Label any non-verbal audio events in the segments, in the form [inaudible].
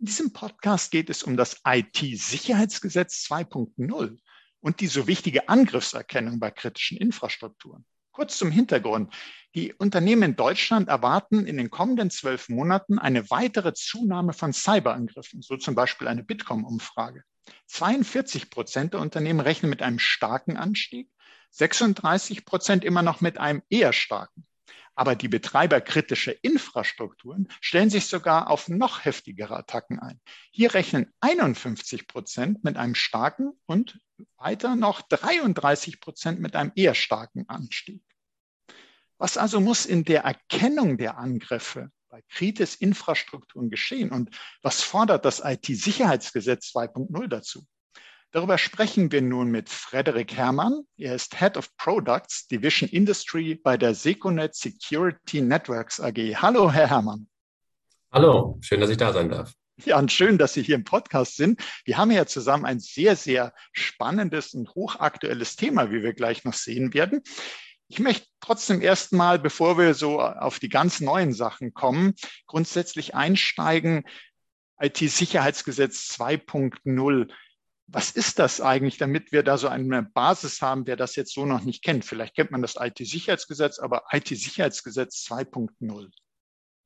In diesem Podcast geht es um das IT-Sicherheitsgesetz 2.0 und die so wichtige Angriffserkennung bei kritischen Infrastrukturen. Kurz zum Hintergrund. Die Unternehmen in Deutschland erwarten in den kommenden zwölf Monaten eine weitere Zunahme von Cyberangriffen, so zum Beispiel eine Bitkom-Umfrage. 42 Prozent der Unternehmen rechnen mit einem starken Anstieg, 36 Prozent immer noch mit einem eher starken. Aber die Betreiber kritischer Infrastrukturen stellen sich sogar auf noch heftigere Attacken ein. Hier rechnen 51 Prozent mit einem starken und weiter noch 33 Prozent mit einem eher starken Anstieg. Was also muss in der Erkennung der Angriffe bei Kritis Infrastrukturen geschehen und was fordert das IT-Sicherheitsgesetz 2.0 dazu? Darüber sprechen wir nun mit Frederik Herrmann. Er ist Head of Products Division Industry bei der Seconet Security Networks AG. Hallo, Herr Herrmann. Hallo, schön, dass ich da sein darf. Ja, und schön, dass Sie hier im Podcast sind. Wir haben ja zusammen ein sehr, sehr spannendes und hochaktuelles Thema, wie wir gleich noch sehen werden. Ich möchte trotzdem erstmal, bevor wir so auf die ganz neuen Sachen kommen, grundsätzlich einsteigen. IT-Sicherheitsgesetz 2.0 was ist das eigentlich, damit wir da so eine Basis haben, wer das jetzt so noch nicht kennt? Vielleicht kennt man das IT-Sicherheitsgesetz, aber IT-Sicherheitsgesetz 2.0.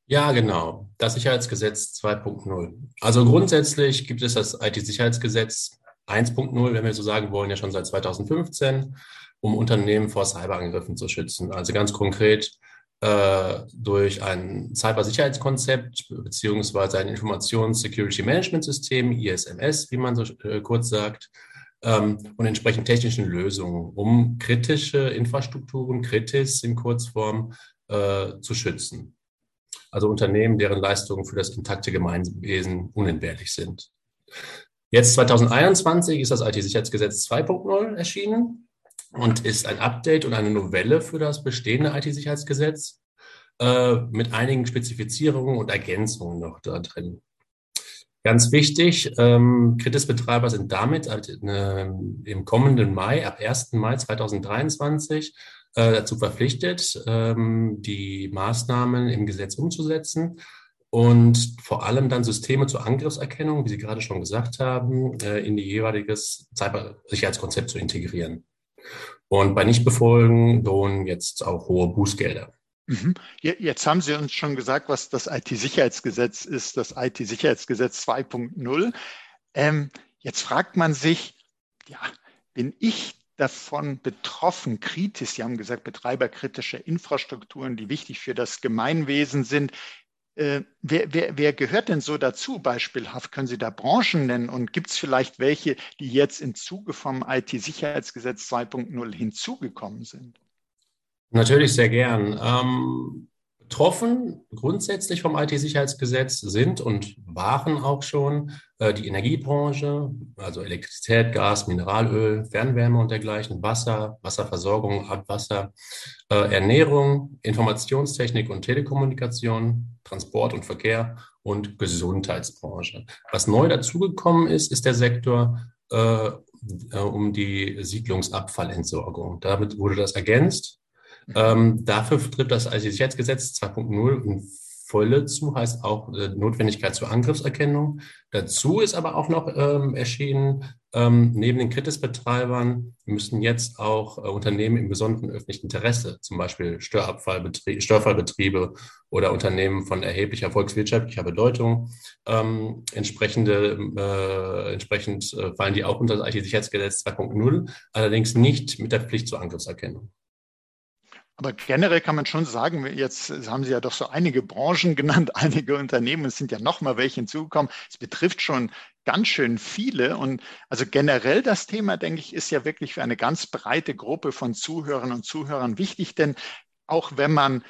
Ja, genau. Das Sicherheitsgesetz 2.0. Also grundsätzlich gibt es das IT-Sicherheitsgesetz 1.0, wenn wir so sagen wollen, ja schon seit 2015, um Unternehmen vor Cyberangriffen zu schützen. Also ganz konkret äh, durch ein Cybersicherheitskonzept beziehungsweise ein Informations-Security-Management-System, ISMS, wie man so äh, kurz sagt, ähm, und entsprechend technischen Lösungen, um kritische Infrastrukturen, Kritis in Kurzform, äh, zu schützen. Also Unternehmen, deren Leistungen für das intakte Gemeinwesen unentbehrlich sind. Jetzt 2021 ist das IT-Sicherheitsgesetz 2.0 erschienen und ist ein Update und eine Novelle für das bestehende IT-Sicherheitsgesetz äh, mit einigen Spezifizierungen und Ergänzungen noch da drin. Ganz wichtig, ähm, Kritisbetreiber sind damit äh, im kommenden Mai, ab 1. Mai 2023, äh, dazu verpflichtet, ähm, die Maßnahmen im Gesetz umzusetzen und vor allem dann Systeme zur Angriffserkennung, wie Sie gerade schon gesagt haben, äh, in die jeweiliges Cybersicherheitskonzept zu integrieren. Und bei Nichtbefolgen drohen jetzt auch hohe Bußgelder. Mhm. Jetzt haben Sie uns schon gesagt, was das IT-Sicherheitsgesetz ist, das IT-Sicherheitsgesetz 2.0. Ähm, jetzt fragt man sich, ja, bin ich davon betroffen, kritisch, Sie haben gesagt, betreiberkritische Infrastrukturen, die wichtig für das Gemeinwesen sind. Äh, wer, wer, wer, gehört denn so dazu beispielhaft? Können Sie da Branchen nennen? Und gibt es vielleicht welche, die jetzt im Zuge vom IT-Sicherheitsgesetz 2.0 hinzugekommen sind? Natürlich sehr gern. Ähm, betroffen grundsätzlich vom IT-Sicherheitsgesetz sind und waren auch schon äh, die Energiebranche, also Elektrizität, Gas, Mineralöl, Fernwärme und dergleichen, Wasser, Wasserversorgung, Abwasser, äh, Ernährung, Informationstechnik und Telekommunikation, Transport und Verkehr und Gesundheitsbranche. Was neu dazugekommen ist, ist der Sektor äh, äh um die Siedlungsabfallentsorgung. Damit wurde das ergänzt. Ähm, dafür trifft das IT-Sicherheitsgesetz 2.0 in Volle zu, heißt auch äh, Notwendigkeit zur Angriffserkennung. Dazu ist aber auch noch ähm, erschienen, ähm, neben den Kritisbetreibern müssen jetzt auch äh, Unternehmen im besonderen öffentlichen Interesse, zum Beispiel Störfallbetriebe oder Unternehmen von erheblicher volkswirtschaftlicher Bedeutung, ähm, entsprechende, äh, entsprechend äh, fallen die auch unter das IT-Sicherheitsgesetz 2.0, allerdings nicht mit der Pflicht zur Angriffserkennung. Aber generell kann man schon sagen, jetzt haben Sie ja doch so einige Branchen [laughs] genannt, einige Unternehmen, es sind ja noch mal welche hinzugekommen. Es betrifft schon ganz schön viele. Und also generell das Thema, denke ich, ist ja wirklich für eine ganz breite Gruppe von Zuhörern und Zuhörern wichtig, denn auch wenn man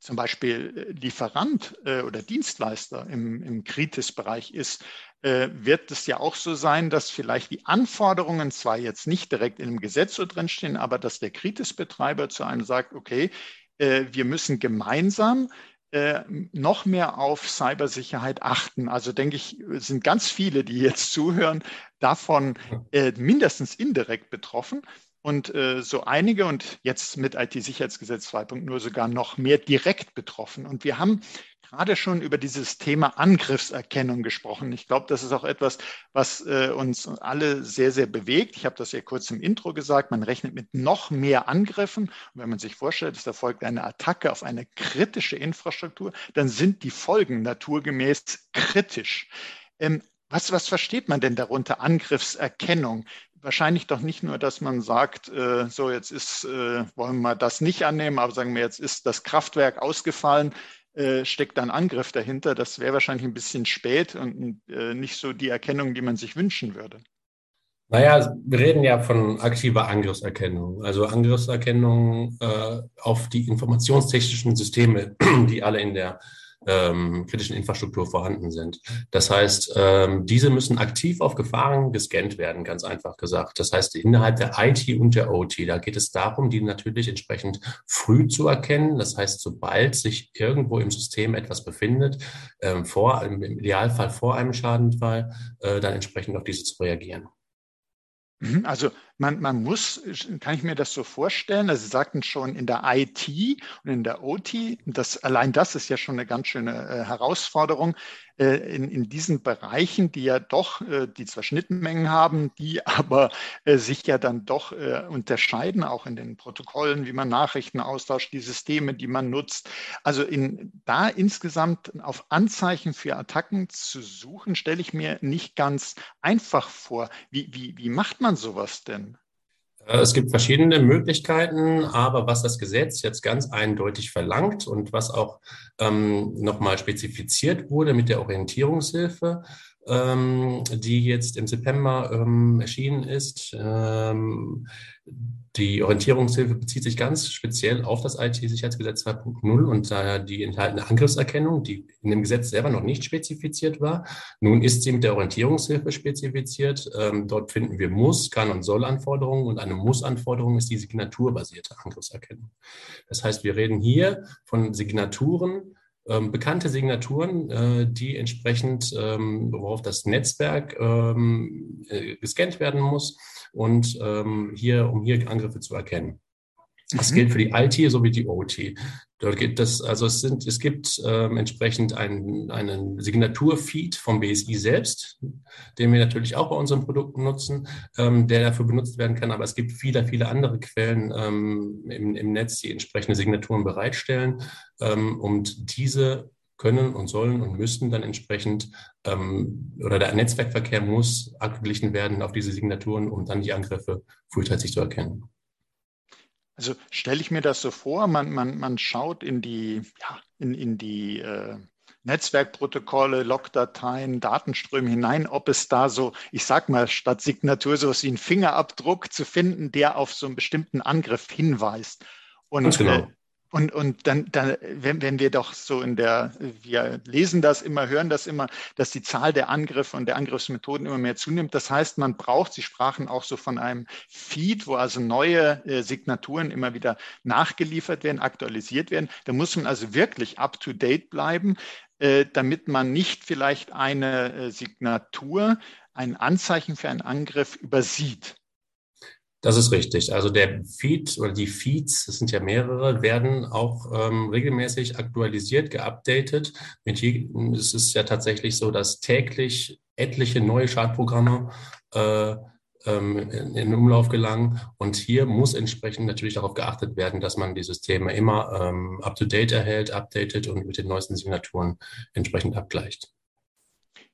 zum Beispiel Lieferant äh, oder Dienstleister im, im Kritis-Bereich ist, äh, wird es ja auch so sein, dass vielleicht die Anforderungen zwar jetzt nicht direkt in dem Gesetz so drinstehen, aber dass der Kritisbetreiber zu einem sagt, okay, äh, wir müssen gemeinsam äh, noch mehr auf Cybersicherheit achten. Also denke ich, sind ganz viele, die jetzt [laughs] zuhören, davon mindestens indirekt betroffen und so einige und jetzt mit IT-Sicherheitsgesetz 2.0 sogar noch mehr direkt betroffen. Und wir haben gerade schon über dieses Thema Angriffserkennung gesprochen. Ich glaube, das ist auch etwas, was äh, uns alle sehr, sehr bewegt. Ich habe das ja kurz im Intro gesagt. Man rechnet mit noch mehr Angriffen. Und wenn man sich vorstellt, es erfolgt eine Attacke auf eine kritische Infrastruktur, dann sind die Folgen naturgemäß kritisch. Ähm, was, was versteht man denn darunter Angriffserkennung? Wahrscheinlich doch nicht nur, dass man sagt, äh, so jetzt ist, äh, wollen wir das nicht annehmen, aber sagen wir, jetzt ist das Kraftwerk ausgefallen, äh, steckt ein Angriff dahinter. Das wäre wahrscheinlich ein bisschen spät und äh, nicht so die Erkennung, die man sich wünschen würde. Naja, wir reden ja von aktiver Angriffserkennung, also Angriffserkennung äh, auf die informationstechnischen Systeme, [clears throat] die alle in der ähm, kritischen Infrastruktur vorhanden sind. Das heißt, ähm, diese müssen aktiv auf Gefahren gescannt werden, ganz einfach gesagt. Das heißt, innerhalb der IT und der OT, da geht es darum, die natürlich entsprechend früh zu erkennen. Das heißt, sobald sich irgendwo im System etwas befindet, ähm, vor, im Idealfall vor einem Schadenfall, äh, dann entsprechend auf diese zu reagieren. Mhm, also man, man muss, kann ich mir das so vorstellen, also Sie sagten schon in der IT und in der OT, das, allein das ist ja schon eine ganz schöne äh, Herausforderung, äh, in, in diesen Bereichen, die ja doch, äh, die zwar Schnittmengen haben, die [laughs] aber äh, sich ja dann doch äh, unterscheiden, auch in den Protokollen, wie man Nachrichten austauscht, die Systeme, die man nutzt. Also in, da insgesamt auf Anzeichen für Attacken zu suchen, stelle ich mir nicht ganz einfach vor. Wie, wie, wie macht man sowas denn? Äh, es gibt verschiedene Möglichkeiten, aber was das Gesetz jetzt ganz eindeutig verlangt und was auch ähm, nochmal spezifiziert wurde mit der Orientierungshilfe, ähm, die jetzt im September ähm, erschienen ist, ähm, die Orientierungshilfe bezieht sich ganz speziell auf das IT-Sicherheitsgesetz 2.0 und daher die enthaltene Angriffserkennung, die in dem Gesetz selber noch nicht spezifiziert war. Nun ist sie mit der Orientierungshilfe spezifiziert. Ähm, dort finden wir Muss-, Kann- und Soll-Anforderungen und eine Muss-Anforderung ist die signaturbasierte Angriffserkennung. Das heißt, wir reden hier von Signaturen, ähm, bekannte Signaturen, äh, die entsprechend, ähm, worauf das Netzwerk ähm, äh, gescannt werden muss und ähm, hier, um hier Angriffe zu erkennen. Das mhm. gilt für die IT sowie die OT. Dort gibt es, also es sind, es gibt ähm, entsprechend einen, einen Signaturfeed vom BSI selbst, den wir natürlich auch bei unseren Produkten nutzen, ähm, der dafür benutzt werden kann. Aber es gibt viele, viele andere Quellen ähm, im, im Netz, die entsprechende Signaturen bereitstellen. Ähm, und diese können und sollen und müssen dann entsprechend ähm, oder der Netzwerkverkehr muss abgeglichen werden auf diese Signaturen, um dann die Angriffe frühzeitig zu erkennen. Also stelle ich mir das so vor, man, man, man schaut in die, ja, in, in die äh, Netzwerkprotokolle, Logdateien, Datenströme hinein, ob es da so, ich sag mal, statt Signatur so wie ein Fingerabdruck zu finden, der auf so einen bestimmten Angriff hinweist. Und genau. äh, und, und dann, dann wenn, wenn wir doch so in der, wir lesen das immer, hören das immer, dass die Zahl der Angriffe und der Angriffsmethoden immer mehr zunimmt. Das heißt, man braucht, Sie sprachen auch so von einem Feed, wo also neue äh, Signaturen immer wieder nachgeliefert werden, aktualisiert werden. Da muss man also wirklich up-to-date bleiben, äh, damit man nicht vielleicht eine äh, Signatur, ein Anzeichen für einen Angriff übersieht. Das ist richtig. Also der Feed oder die Feeds, das sind ja mehrere, werden auch ähm, regelmäßig aktualisiert, geupdatet. Je, es ist ja tatsächlich so, dass täglich etliche neue Schadprogramme äh, ähm, in, in Umlauf gelangen. Und hier muss entsprechend natürlich darauf geachtet werden, dass man die Systeme immer ähm, up-to-date erhält, updatet und mit den neuesten Signaturen entsprechend abgleicht.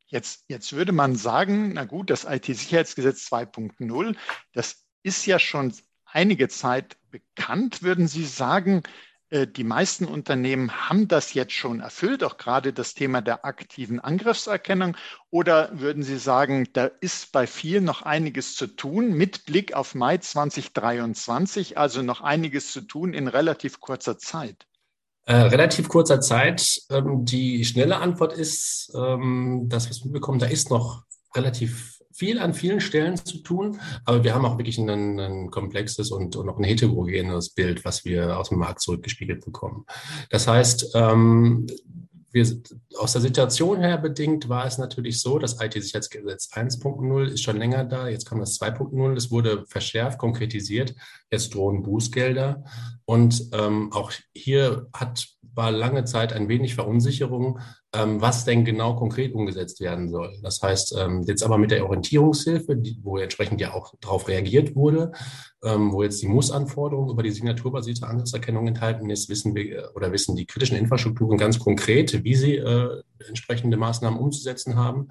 Jetzt, jetzt würde man sagen, na gut, das IT-Sicherheitsgesetz 2.0, das ist ja schon einige Zeit bekannt. Würden Sie sagen, äh, die meisten Unternehmen haben das jetzt schon erfüllt, auch gerade das Thema der aktiven Angriffserkennung? Oder würden Sie sagen, da ist bei vielen noch einiges zu tun mit Blick auf Mai 2023, also noch einiges zu tun in relativ kurzer Zeit? Äh, relativ kurzer Zeit. Ähm, die schnelle Antwort ist, ähm, das, was wir bekommen, da ist noch relativ viel an vielen Stellen zu tun, aber wir haben auch wirklich ein, ein komplexes und, und auch ein heterogenes Bild, was wir aus dem Markt zurückgespiegelt bekommen. Das heißt, ähm, wir, aus der Situation her bedingt war es natürlich so, das IT-Sicherheitsgesetz 1.0 ist schon länger da, jetzt kam das 2.0, es wurde verschärft, konkretisiert, jetzt drohen Bußgelder und ähm, auch hier hat, war lange Zeit ein wenig Verunsicherung, ähm, was denn genau konkret umgesetzt werden soll. Das heißt, ähm, jetzt aber mit der Orientierungshilfe, die, wo entsprechend ja auch darauf reagiert wurde, ähm, wo jetzt die Muss-Anforderung über die signaturbasierte Angriffserkennung enthalten ist, wissen wir äh, oder wissen die kritischen Infrastrukturen ganz konkret, wie sie äh, entsprechende Maßnahmen umzusetzen haben.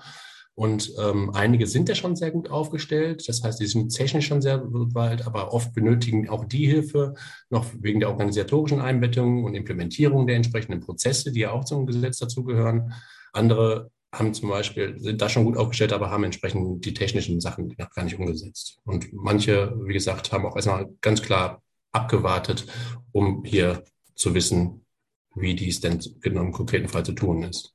Und ähm, einige sind ja schon sehr gut aufgestellt. Das heißt, die sind technisch schon sehr weit, aber oft benötigen auch die Hilfe noch wegen der organisatorischen Einbettung und Implementierung der entsprechenden Prozesse, die ja auch zum Gesetz dazugehören. Andere haben zum Beispiel, sind da schon gut aufgestellt, aber haben entsprechend die technischen Sachen noch gar nicht umgesetzt. Und manche, wie gesagt, haben auch erstmal ganz klar abgewartet, um hier zu wissen, wie dies denn genau im konkreten Fall zu tun ist.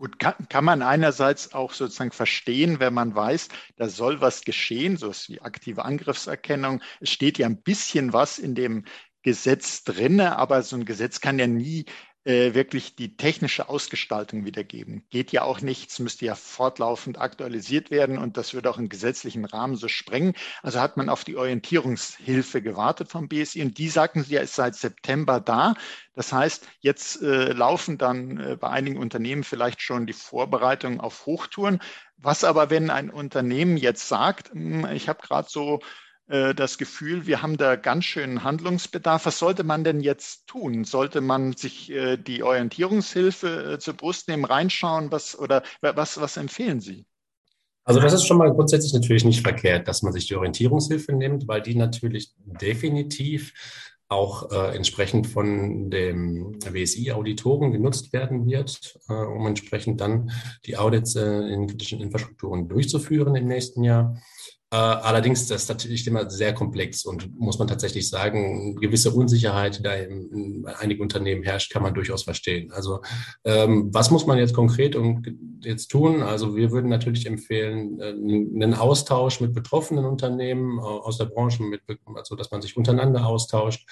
Gut, kann, kann man einerseits auch sozusagen verstehen, wenn man weiß, da soll was geschehen, so wie aktive Angriffserkennung. Es steht ja ein bisschen was in dem Gesetz drinne, aber so ein Gesetz kann ja nie äh, wirklich die technische Ausgestaltung wiedergeben. Geht ja auch nicht, es müsste ja fortlaufend aktualisiert werden und das würde auch im gesetzlichen Rahmen so sprengen. Also hat man auf die Orientierungshilfe gewartet vom BSI und die sagten sie ja, ist seit September da. Das heißt, jetzt äh, laufen dann äh, bei einigen Unternehmen vielleicht schon die Vorbereitungen auf Hochtouren. Was aber, wenn ein Unternehmen jetzt sagt, hm, ich habe gerade so das Gefühl, wir haben da ganz schön Handlungsbedarf. Was sollte man denn jetzt tun? Sollte man sich äh, die Orientierungshilfe äh, zur Brust nehmen, reinschauen? Was, oder was, was empfehlen Sie? Also das ist schon mal grundsätzlich natürlich nicht verkehrt, dass man sich die Orientierungshilfe nimmt, weil die natürlich definitiv auch äh, entsprechend von dem WSI-Auditoren genutzt werden wird, äh, um entsprechend dann die Audits äh, in kritischen Infrastrukturen durchzuführen im nächsten Jahr. Äh, allerdings das ist natürlich immer sehr komplex und muss man tatsächlich sagen, gewisse Unsicherheit, die da in, in einigen Unternehmen herrscht, kann man durchaus verstehen. Also ähm, was muss man jetzt konkret und jetzt tun? Also wir würden natürlich empfehlen, äh, einen Austausch mit betroffenen Unternehmen äh, aus der Branche, mit, also dass man sich untereinander austauscht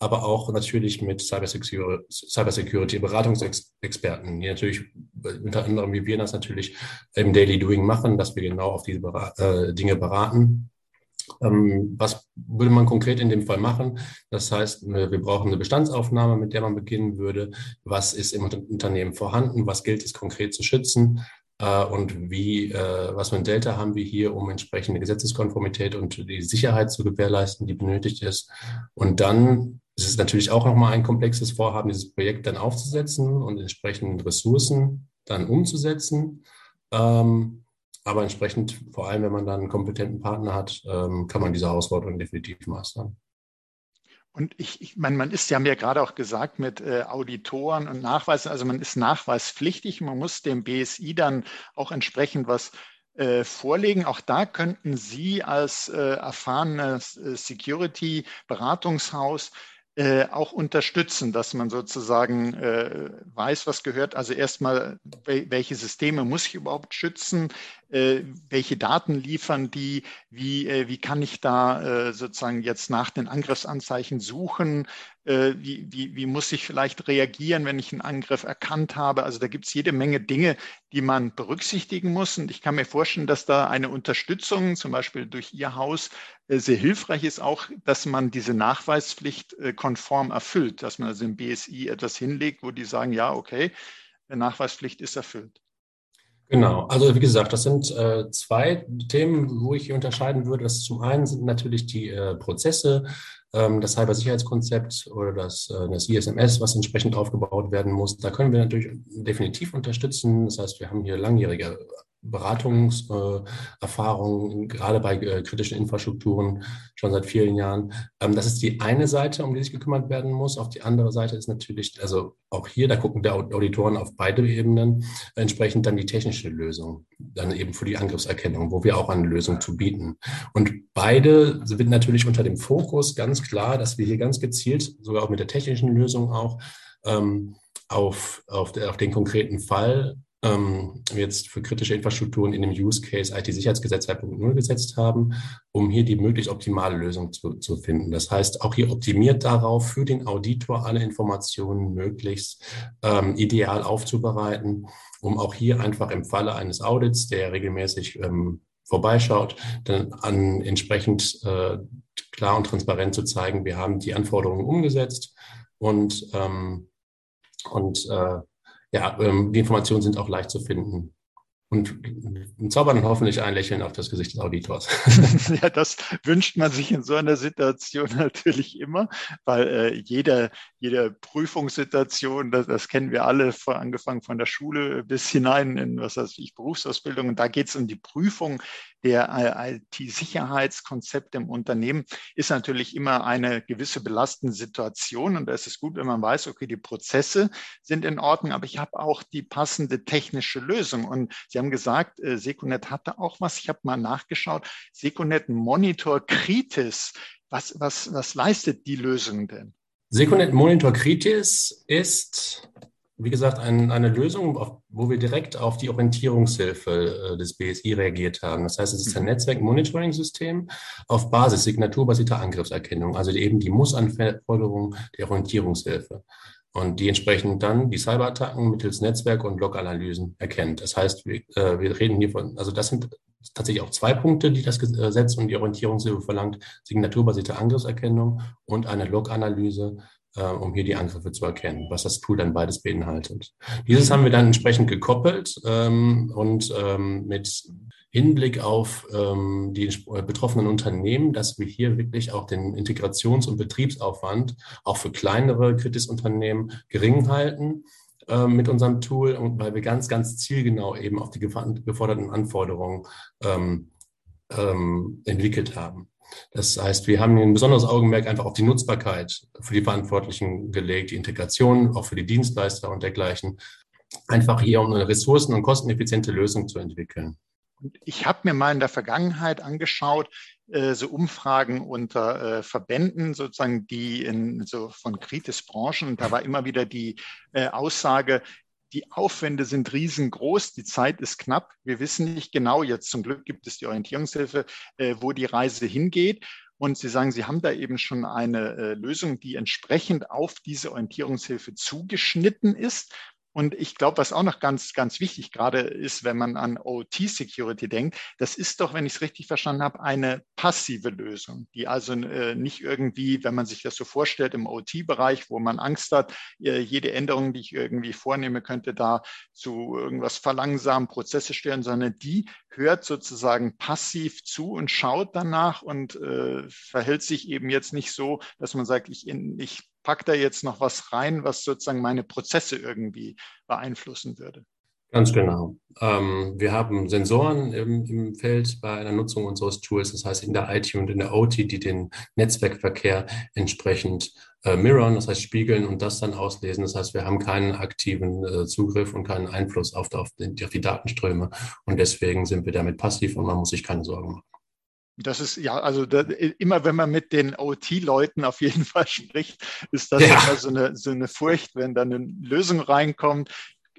aber auch natürlich mit Cybersecurity, Cybersecurity Beratungsexperten, die natürlich unter anderem wie wir das natürlich im Daily Doing machen, dass wir genau auf diese äh, Dinge beraten. Ähm, was würde man konkret in dem Fall machen? Das heißt, wir brauchen eine Bestandsaufnahme, mit der man beginnen würde. Was ist im Unternehmen vorhanden? Was gilt es konkret zu schützen? Äh, und wie, äh, was für ein Delta haben wir hier, um entsprechende Gesetzeskonformität und die Sicherheit zu gewährleisten, die benötigt ist. Und dann es ist natürlich auch nochmal ein komplexes Vorhaben, dieses Projekt dann aufzusetzen und entsprechend Ressourcen dann umzusetzen. Ähm, aber entsprechend, vor allem wenn man dann einen kompetenten Partner hat, ähm, kann man diese Herausforderung definitiv meistern. Und ich, ich meine, man ist, Sie haben ja gerade auch gesagt, mit äh, Auditoren und Nachweisen, also man ist nachweispflichtig, man muss dem BSI dann auch entsprechend was äh, vorlegen. Auch da könnten Sie als äh, erfahrenes äh, Security-Beratungshaus äh, auch unterstützen, dass man sozusagen äh, weiß, was gehört. Also erstmal, welche Systeme muss ich überhaupt schützen? Äh, welche Daten liefern die? Wie, äh, wie kann ich da äh, sozusagen jetzt nach den Angriffsanzeichen suchen? Äh, wie, wie, wie muss ich vielleicht reagieren, wenn ich einen Angriff erkannt habe? Also da gibt es jede Menge Dinge, die man berücksichtigen muss. Und ich kann mir vorstellen, dass da eine Unterstützung, zum Beispiel durch Ihr Haus, äh, sehr hilfreich ist, auch, dass man diese Nachweispflicht äh, konform erfüllt, dass man also im BSI etwas hinlegt, wo die sagen, ja, okay, Nachweispflicht ist erfüllt. Genau, also wie gesagt, das sind äh, zwei Themen, wo ich hier unterscheiden würde. Das zum einen sind natürlich die äh, Prozesse, ähm, das Cybersicherheitskonzept oder das, äh, das ISMS, was entsprechend aufgebaut werden muss. Da können wir natürlich definitiv unterstützen. Das heißt, wir haben hier langjährige Beratungserfahrung, äh, gerade bei äh, kritischen Infrastrukturen schon seit vielen Jahren. Ähm, das ist die eine Seite, um die sich gekümmert werden muss. Auf die andere Seite ist natürlich, also auch hier, da gucken der Auditoren auf beide Ebenen, entsprechend dann die technische Lösung, dann eben für die Angriffserkennung, wo wir auch eine Lösung zu bieten. Und beide sind natürlich unter dem Fokus ganz klar, dass wir hier ganz gezielt, sogar auch mit der technischen Lösung auch, ähm, auf, auf, der, auf den konkreten Fall ähm, jetzt für kritische Infrastrukturen in dem Use Case IT-Sicherheitsgesetz 2.0 gesetzt haben, um hier die möglichst optimale Lösung zu, zu finden. Das heißt, auch hier optimiert darauf, für den Auditor alle Informationen möglichst ähm, ideal aufzubereiten, um auch hier einfach im Falle eines Audits, der regelmäßig ähm, vorbeischaut, dann an entsprechend äh, klar und transparent zu zeigen, wir haben die Anforderungen umgesetzt und, ähm, und äh, ja, ähm, die Informationen sind auch leicht zu finden und zaubern hoffentlich ein Lächeln auf das Gesicht des Auditors. [laughs] [laughs] ja, das wünscht man sich in so einer Situation [laughs] natürlich immer, weil äh, jede, jede Prüfungssituation, das, das kennen wir alle, von, angefangen von der Schule bis hinein in, was weiß ich, Berufsausbildung, und da geht es um die Prüfung der IT-Sicherheitskonzepte im Unternehmen ist natürlich immer eine gewisse belastende Situation. Und da ist es gut, wenn man weiß, okay, die Prozesse sind in Ordnung, aber ich habe auch die passende technische Lösung. Und Sie haben gesagt, äh, hatte auch was. Ich habe mal nachgeschaut. Secunet Monitor Kritis. Was, was, was leistet die Lösung denn? Secunet Monitor Kritis ist wie gesagt, ein, eine Lösung, auf, wo wir direkt auf die Orientierungshilfe äh, des BSI reagiert haben. Das heißt, es ist ein mhm. Netzwerk-Monitoring-System auf Basis signaturbasierter Angriffserkennung, also eben die Mussanforderung der Orientierungshilfe und die entsprechend dann die Cyberattacken mittels Netzwerk- und Log-Analysen erkennt. Das heißt, wir, äh, wir reden hier von, also das sind tatsächlich auch zwei Punkte, die das Gesetz und die Orientierungshilfe verlangt, signaturbasierte Angriffserkennung und eine Log-Analyse äh, um hier die Angriffe zu erkennen, was das Tool dann beides beinhaltet. Dieses haben wir dann entsprechend gekoppelt ähm, und ähm, mit Hinblick auf ähm, die betroffenen Unternehmen, dass wir hier wirklich auch den Integrations- und Betriebsaufwand auch für kleinere Kritisunternehmen gering halten äh, mit unserem Tool und weil wir ganz, ganz zielgenau eben auf die geforderten Anforderungen ähm, ähm, entwickelt haben. Das heißt, wir haben ein besonderes Augenmerk einfach auf die Nutzbarkeit für die Verantwortlichen gelegt, die Integration auch für die Dienstleister und dergleichen. Einfach hier, um eine ressourcen- und kosteneffiziente Lösung zu entwickeln. Ich habe mir mal in der Vergangenheit angeschaut, äh, so Umfragen unter äh, Verbänden, sozusagen, die in so von Kritis-Branchen, und da war immer wieder die äh, Aussage, die Aufwände sind riesengroß, die Zeit ist knapp. Wir wissen nicht genau, jetzt zum Glück gibt es die Orientierungshilfe, äh, wo die Reise hingeht. Und Sie sagen, Sie haben da eben schon eine äh, Lösung, die entsprechend auf diese Orientierungshilfe zugeschnitten ist. Und ich glaube, was auch noch ganz, ganz wichtig gerade ist, wenn man an OT-Security denkt, das ist doch, wenn ich es richtig verstanden habe, eine passive Lösung, die also äh, nicht irgendwie, wenn man sich das so vorstellt, im OT-Bereich, wo man Angst hat, äh, jede Änderung, die ich irgendwie vornehme, könnte da zu irgendwas verlangsamen, Prozesse stören, sondern die hört sozusagen passiv zu und schaut danach und äh, verhält sich eben jetzt nicht so, dass man sagt, ich, ich packe da jetzt noch was rein, was sozusagen meine Prozesse irgendwie beeinflussen würde. Ganz genau. Ähm, wir haben Sensoren im, im, Feld bei einer Nutzung unseres Tools, das heißt in der IT und in der OT, die den Netzwerkverkehr entsprechend äh, mirrorn, das heißt spiegeln und das dann auslesen. Das heißt, wir haben keinen aktiven äh, Zugriff und keinen Einfluss auf, auf, die, auf die Datenströme und deswegen sind wir damit passiv und man muss sich keine Sorgen machen. Das ist ja, also da, immer wenn man mit den OT-Leuten auf jeden [laughs] Fall spricht, ist das ja. immer so eine, so eine Furcht, wenn dann eine Lösung reinkommt,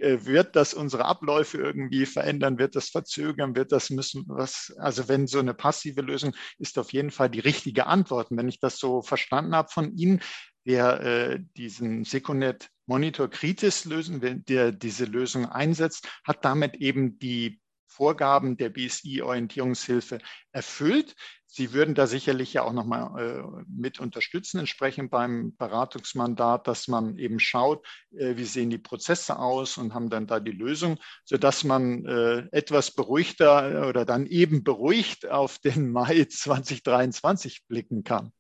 äh, wird das unsere Abläufe irgendwie verändern, wird das verzögern, wird das müssen was, also wenn so eine passive Lösung ist auf jeden Fall die richtige Antwort. Und wenn ich das so verstanden habe von Ihnen, wer äh, diesen Seconet Monitor Kritis lösen, der diese Lösung einsetzt, hat damit eben die Vorgaben der BSI-Orientierungshilfe erfüllt. Sie würden da sicherlich ja auch nochmal äh, mit unterstützen, entsprechend beim Beratungsmandat, dass man eben schaut, äh, wie sehen die Prozesse aus und haben dann da die Lösung, sodass man äh, etwas beruhigter oder dann eben beruhigt auf den Mai [laughs] 2023 blicken kann.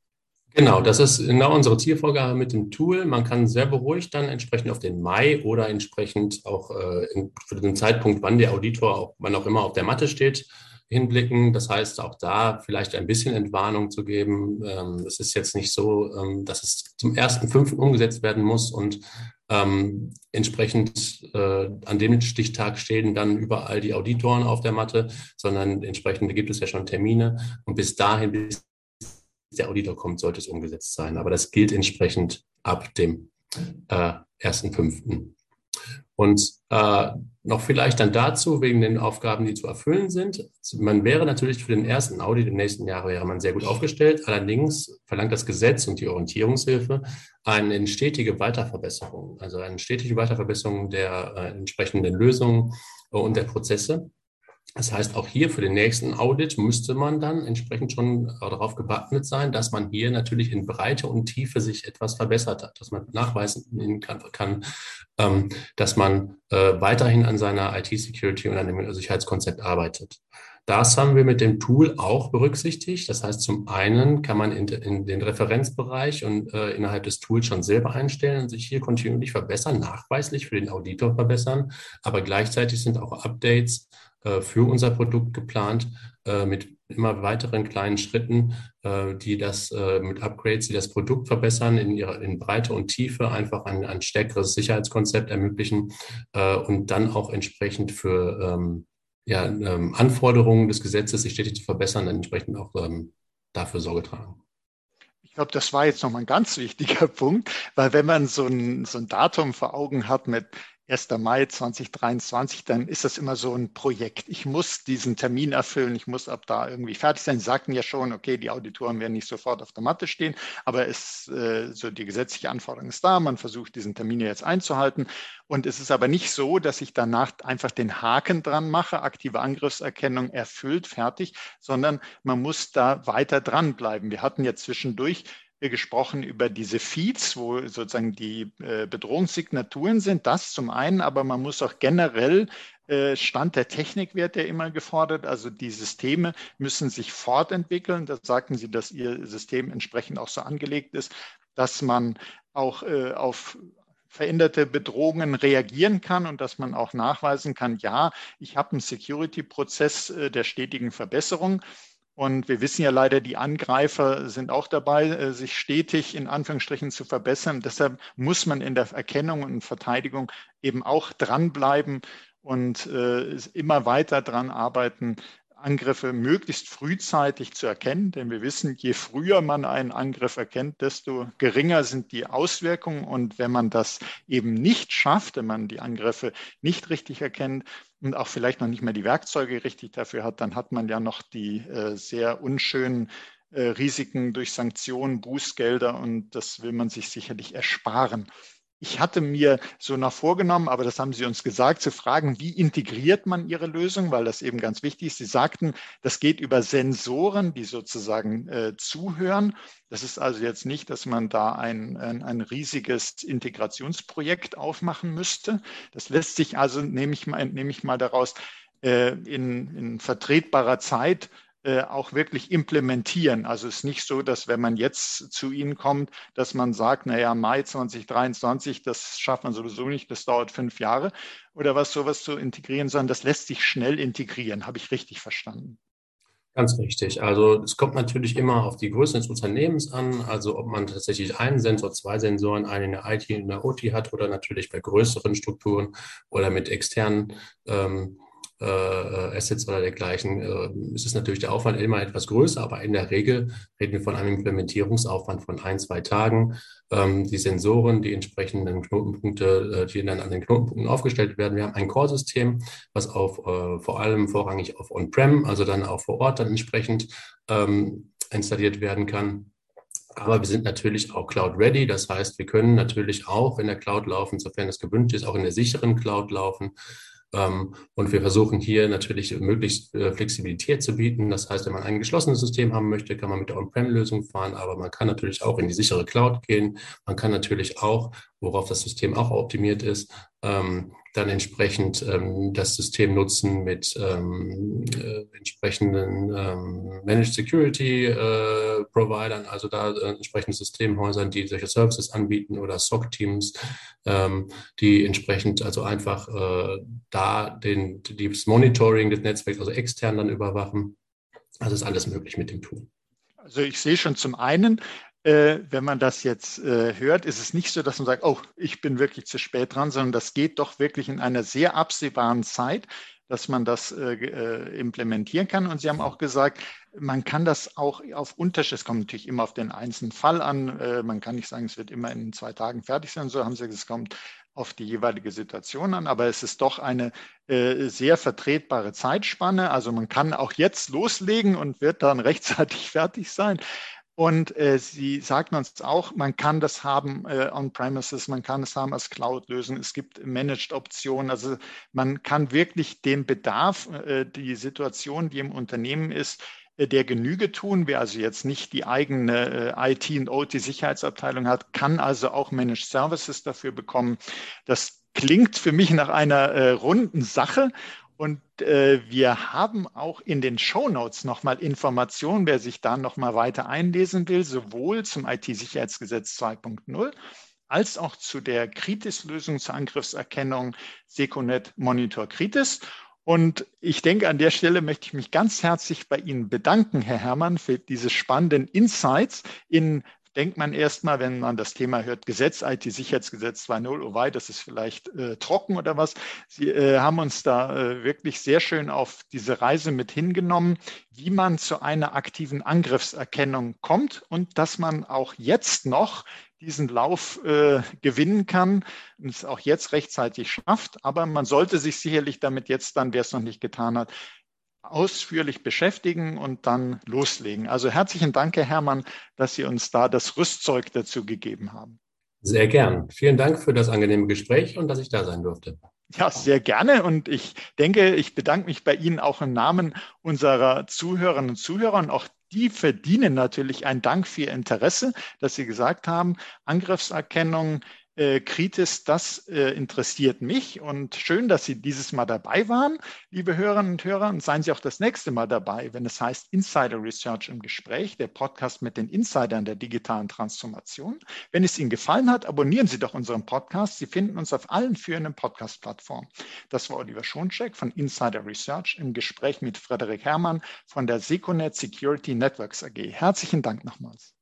Genau, das ist genau unsere Zielvorgabe mit dem Tool. Man kann sehr beruhigt dann entsprechend auf den Mai oder entsprechend auch äh, in, für den Zeitpunkt, wann der Auditor, auch, wann auch immer auf der Matte steht, hinblicken. Das heißt, auch da vielleicht ein bisschen Entwarnung zu geben. Ähm, es ist jetzt nicht so, ähm, dass es zum ersten Fünften umgesetzt werden muss und ähm, entsprechend äh, an dem Stichtag stehen dann überall die Auditoren auf der Matte, sondern entsprechend gibt es ja schon Termine und bis dahin, bis der Auditor kommt, sollte es umgesetzt sein. Aber das gilt entsprechend ab dem äh, 1.5. Und äh, noch vielleicht dann dazu, wegen den Aufgaben, die zu erfüllen sind. Man wäre natürlich für den ersten Audit im nächsten Jahr wäre man sehr gut aufgestellt. Allerdings verlangt das Gesetz und die Orientierungshilfe eine stetige Weiterverbesserung, also eine stetige Weiterverbesserung der äh, entsprechenden Lösungen und der Prozesse. Das heißt, auch hier für den nächsten Audit müsste man dann entsprechend schon darauf gewappnet sein, dass man hier natürlich in Breite und Tiefe sich etwas verbessert hat, dass man nachweisen kann, kann ähm, dass man äh, weiterhin an seiner IT-Security und an dem Sicherheitskonzept arbeitet. Das haben wir mit dem Tool auch berücksichtigt. Das heißt, zum einen kann man in, in den Referenzbereich und äh, innerhalb des Tools schon selber einstellen und sich hier kontinuierlich verbessern, nachweislich für den Auditor verbessern. Aber gleichzeitig sind auch Updates äh, für unser Produkt geplant äh, mit immer weiteren kleinen Schritten, äh, die das mit Upgrades, die das Produkt verbessern, in ihrer in Breite und Tiefe einfach ein, ein stärkeres Sicherheitskonzept ermöglichen und dann auch entsprechend für ähm, ja, ähm, Anforderungen des Gesetzes sich stetig zu verbessern, entsprechend auch ähm, dafür Sorge tragen. Ich glaube, das war jetzt nochmal ein ganz wichtiger [laughs] Punkt, weil wenn man so ein, so ein Datum vor Augen hat mit 1. Mai 2023, dann ist das immer so ein Projekt. Ich muss diesen Termin erfüllen, ich muss ab da irgendwie fertig sein. Sie sagten ja schon, okay, die Auditoren werden nicht sofort auf der Matte stehen, aber es, äh, so die gesetzliche Anforderung ist da. Man versucht, diesen Termin jetzt einzuhalten. Und es ist aber nicht so, dass ich danach einfach den Haken dran mache, aktive Angriffserkennung erfüllt, fertig, sondern man muss da weiter dranbleiben. Wir hatten jetzt zwischendurch gesprochen über diese Feeds, wo sozusagen die äh, Bedrohungssignaturen sind. Das zum einen, aber man muss auch generell äh, Stand der Technik wird ja immer gefordert. Also die Systeme müssen sich fortentwickeln. Da sagten Sie, dass Ihr System entsprechend auch so angelegt ist, dass man auch äh, auf veränderte Bedrohungen reagieren kann und dass man auch nachweisen kann, ja, ich habe einen Security-Prozess der stetigen Verbesserung. Und wir wissen ja leider, die Angreifer sind auch dabei, äh, sich stetig in Anführungsstrichen zu verbessern. Deshalb muss man in der Erkennung und Verteidigung eben auch dranbleiben und äh, immer weiter dran arbeiten, Angriffe möglichst frühzeitig zu erkennen, denn wir wissen, je früher man einen Angriff erkennt, desto geringer sind die Auswirkungen. Und wenn man das eben nicht schafft, wenn man die Angriffe nicht richtig erkennt und auch vielleicht noch nicht mehr die Werkzeuge richtig dafür hat, dann hat man ja noch die äh, sehr unschönen äh, Risiken durch Sanktionen, Bußgelder und das will man sich sicherlich ersparen. Ich hatte mir so noch vorgenommen, aber das haben Sie uns gesagt, zu fragen, wie integriert man Ihre Lösung, weil das eben ganz wichtig ist. Sie sagten, das geht über Sensoren, die sozusagen äh, zuhören. Das ist also jetzt nicht, dass man da ein, ein, ein, riesiges Integrationsprojekt aufmachen müsste. Das lässt sich also, nehme ich mal, nehme ich mal daraus, äh, in, in vertretbarer Zeit auch wirklich implementieren. Also es ist nicht so, dass wenn man jetzt zu Ihnen kommt, dass man sagt, naja, Mai 2023, das schafft man sowieso nicht, das dauert fünf Jahre oder was sowas zu integrieren, sondern das lässt sich schnell integrieren. Habe ich richtig verstanden? Ganz richtig. Also es kommt natürlich immer auf die Größe des Unternehmens an, also ob man tatsächlich einen Sensor, zwei Sensoren, einen in der IT, in der OT hat oder natürlich bei größeren Strukturen oder mit externen ähm, äh, Assets oder dergleichen, äh, ist es natürlich der Aufwand immer etwas größer, aber in der Regel reden wir von einem Implementierungsaufwand von ein, zwei Tagen. Ähm, die Sensoren, die entsprechenden Knotenpunkte, äh, die dann an den Knotenpunkten aufgestellt werden. Wir haben ein Core-System, was auf äh, vor allem vorrangig auf On-Prem, also dann auch vor Ort dann entsprechend ähm, installiert werden kann. Aber wir sind natürlich auch Cloud-ready. Das heißt, wir können natürlich auch in der Cloud laufen, sofern es gewünscht ist, auch in der sicheren Cloud laufen. Ähm, und wir versuchen hier natürlich möglichst äh, Flexibilität zu bieten. Das heißt, wenn man ein geschlossenes System haben möchte, kann man mit der On-Prem-Lösung fahren, aber man kann natürlich auch in die sichere Cloud gehen. Man kann natürlich auch, worauf das System auch optimiert ist, ähm, dann entsprechend ähm, das System nutzen mit ähm, äh, entsprechenden ähm, Managed Security äh, Providern, also da äh, entsprechende Systemhäusern, die solche Services anbieten oder SOC-Teams, ähm, die entsprechend also einfach äh, da den, das Monitoring des Netzwerks, also extern dann überwachen. Also ist alles möglich mit dem Tool. Also ich sehe schon zum einen, äh, wenn man das jetzt äh, hört, ist es nicht so, dass man sagt, oh, ich bin wirklich zu spät dran, sondern das geht doch wirklich in einer sehr absehbaren Zeit. dass man das äh, äh, implementieren kann. Und Sie haben auch gesagt, man kann das auch auf Unterschied, es kommt natürlich immer auf den einzelnen Fall an. Äh, man kann nicht sagen, es wird immer in zwei Tagen fertig sein. So haben Sie gesagt, es kommt auf die jeweilige Situation an, aber es ist doch eine äh, sehr vertretbare Zeitspanne. Also man kann auch jetzt loslegen und wird dann [laughs] rechtzeitig fertig sein. Und äh, Sie sagten uns auch, man kann das haben äh, on-premises, man kann es haben als Cloud-Lösung, es gibt Managed-Optionen. Also man kann wirklich den Bedarf, äh, die Situation, die im Unternehmen ist, äh, der Genüge tun. Wer also jetzt nicht die eigene äh, IT- und OT-Sicherheitsabteilung hat, kann also auch Managed Services dafür bekommen. Das klingt für mich nach einer äh, runden Sache. Und äh, wir haben auch in den Show Notes nochmal Informationen, wer sich da nochmal weiter einlesen will, sowohl zum IT-Sicherheitsgesetz 2.0 als auch zu der Kritis-Lösung zur Angriffserkennung Seconet Monitor Kritis. Und ich denke, an der Stelle möchte ich mich ganz herzlich bei Ihnen bedanken, Herr Herrmann, für diese spannenden Insights in denkt man erstmal, wenn man das Thema hört, Gesetz, IT-Sicherheitsgesetz 2.0, oh wei, das ist vielleicht äh, trocken oder was. Sie äh, haben uns da äh, wirklich sehr schön auf diese Reise mit hingenommen, wie man zu einer aktiven Angriffserkennung kommt und dass man auch jetzt noch diesen Lauf äh, gewinnen kann und es auch jetzt rechtzeitig schafft. Aber man sollte sich sicherlich damit jetzt dann, wer es noch nicht getan hat, ausführlich beschäftigen und dann loslegen. Also herzlichen Dank, Herr Herrmann, dass Sie uns da das Rüstzeug dazu gegeben haben. Sehr gern. Vielen Dank für das angenehme Gespräch und dass ich da sein durfte. Ja, sehr gerne. Und ich denke, ich bedanke mich bei Ihnen auch im Namen unserer Zuhörerinnen und Zuhörer und auch die verdienen natürlich einen Dank für ihr Interesse, dass Sie gesagt haben, Angriffserkennung äh, Kritis, das äh, interessiert mich und schön, dass Sie dieses Mal dabei waren, liebe Hörerinnen und Hörer. Und seien Sie auch das nächste Mal dabei, wenn es heißt Insider Research im Gespräch, der Podcast mit den Insidern der digitalen Transformation. Wenn es Ihnen gefallen hat, abonnieren Sie doch unseren Podcast. Sie finden uns auf allen führenden Podcast-Plattformen. Das war Oliver Schoncheck von Insider Research im Gespräch mit Frederik Herrmann von der Seconet Security Networks AG. Herzlichen Dank nochmals.